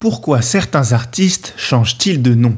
Pourquoi certains artistes changent-ils de nom?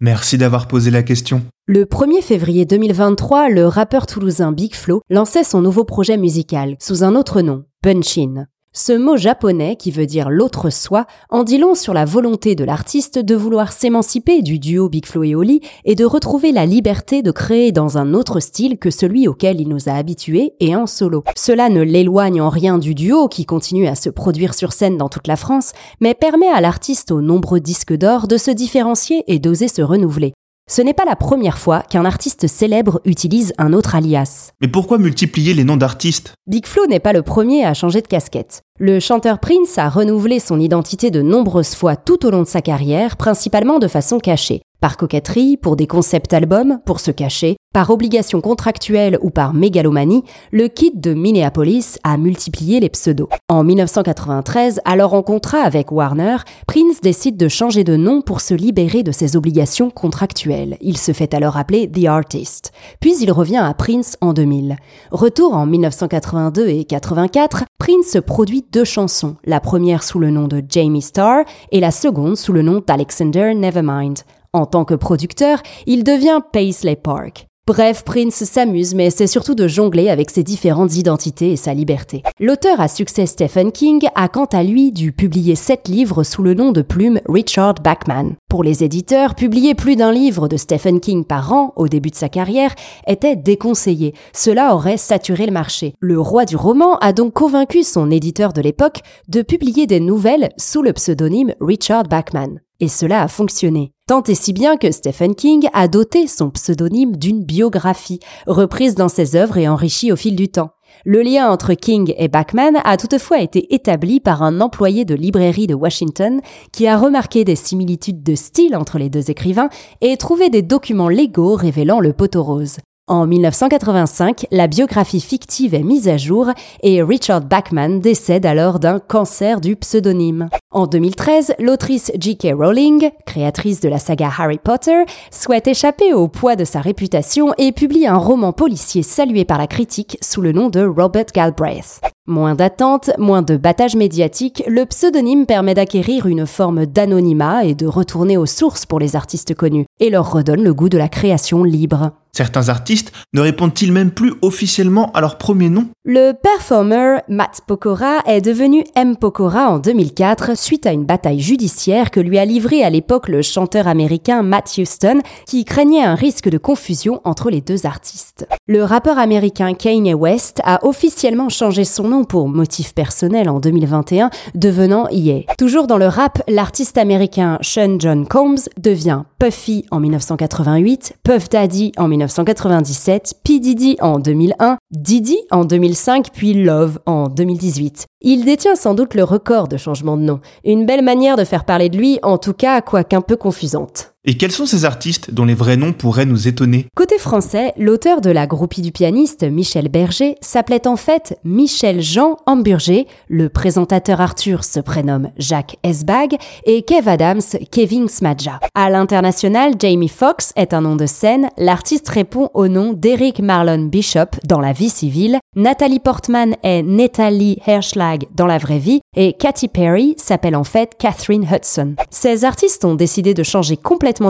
Merci d'avoir posé la question. Le 1er février 2023, le rappeur toulousain Big Flo lançait son nouveau projet musical sous un autre nom, Punchin. Ce mot japonais, qui veut dire l'autre soi, en dit long sur la volonté de l'artiste de vouloir s'émanciper du duo Big Flo et Oli et de retrouver la liberté de créer dans un autre style que celui auquel il nous a habitués et en solo. Cela ne l'éloigne en rien du duo qui continue à se produire sur scène dans toute la France, mais permet à l'artiste aux nombreux disques d'or de se différencier et d'oser se renouveler. Ce n'est pas la première fois qu'un artiste célèbre utilise un autre alias. Mais pourquoi multiplier les noms d'artistes? Big Flo n'est pas le premier à changer de casquette. Le chanteur Prince a renouvelé son identité de nombreuses fois tout au long de sa carrière, principalement de façon cachée. Par coquetterie, pour des concepts albums, pour se cacher, par obligation contractuelle ou par mégalomanie, le kid de Minneapolis a multiplié les pseudos. En 1993, alors en contrat avec Warner, Prince décide de changer de nom pour se libérer de ses obligations contractuelles. Il se fait alors appeler The Artist. Puis il revient à Prince en 2000. Retour en 1982 et 84, Prince produit deux chansons, la première sous le nom de Jamie Starr et la seconde sous le nom d'Alexander Nevermind. En tant que producteur, il devient Paisley Park. Bref, Prince s'amuse, mais c'est surtout de jongler avec ses différentes identités et sa liberté. L'auteur à succès Stephen King a quant à lui dû publier sept livres sous le nom de plume Richard Bachman. Pour les éditeurs, publier plus d'un livre de Stephen King par an au début de sa carrière était déconseillé. Cela aurait saturé le marché. Le roi du roman a donc convaincu son éditeur de l'époque de publier des nouvelles sous le pseudonyme Richard Bachman. Et cela a fonctionné. Tant et si bien que Stephen King a doté son pseudonyme d'une biographie, reprise dans ses œuvres et enrichie au fil du temps. Le lien entre King et Bachman a toutefois été établi par un employé de librairie de Washington qui a remarqué des similitudes de style entre les deux écrivains et trouvé des documents légaux révélant le poteau rose. En 1985, la biographie fictive est mise à jour et Richard Bachman décède alors d'un cancer du pseudonyme. En 2013, l'autrice J.K. Rowling, créatrice de la saga Harry Potter, souhaite échapper au poids de sa réputation et publie un roman policier salué par la critique sous le nom de Robert Galbraith. Moins d'attente, moins de battage médiatique, le pseudonyme permet d'acquérir une forme d'anonymat et de retourner aux sources pour les artistes connus, et leur redonne le goût de la création libre. Certains artistes ne répondent-ils même plus officiellement à leur premier nom? Le performer Matt Pokora est devenu M. Pokora en 2004 suite à une bataille judiciaire que lui a livrée à l'époque le chanteur américain Matt Houston qui craignait un risque de confusion entre les deux artistes. Le rappeur américain Kanye West a officiellement changé son nom pour motif personnel en 2021, devenant Ye. Toujours dans le rap, l'artiste américain Sean John Combs devient Puffy en 1988, Puff Daddy en 1997, P. Diddy en 2001, Diddy en 2005, puis Love en 2018. Il détient sans doute le record de changement de nom. Une belle manière de faire parler de lui, en tout cas, quoiqu'un peu confusante. Et quels sont ces artistes dont les vrais noms pourraient nous étonner? Côté français, l'auteur de la groupie du pianiste Michel Berger s'appelait en fait Michel Jean Hamburger, le présentateur Arthur se prénomme Jacques Esbag et Kev Adams Kevin Smadja. À l'international, Jamie Foxx est un nom de scène, l'artiste répond au nom d'Eric Marlon Bishop dans la vie civile, Nathalie Portman est Nathalie Herschlag dans la vraie vie et Katy Perry s'appelle en fait Catherine Hudson. Ces artistes ont décidé de changer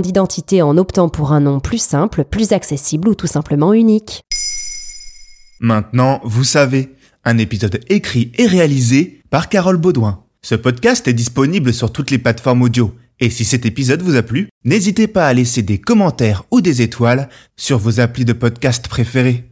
d'identité en optant pour un nom plus simple, plus accessible ou tout simplement unique. Maintenant, vous savez, un épisode écrit et réalisé par Carole Baudouin. Ce podcast est disponible sur toutes les plateformes audio. Et si cet épisode vous a plu, n'hésitez pas à laisser des commentaires ou des étoiles sur vos applis de podcast préférés.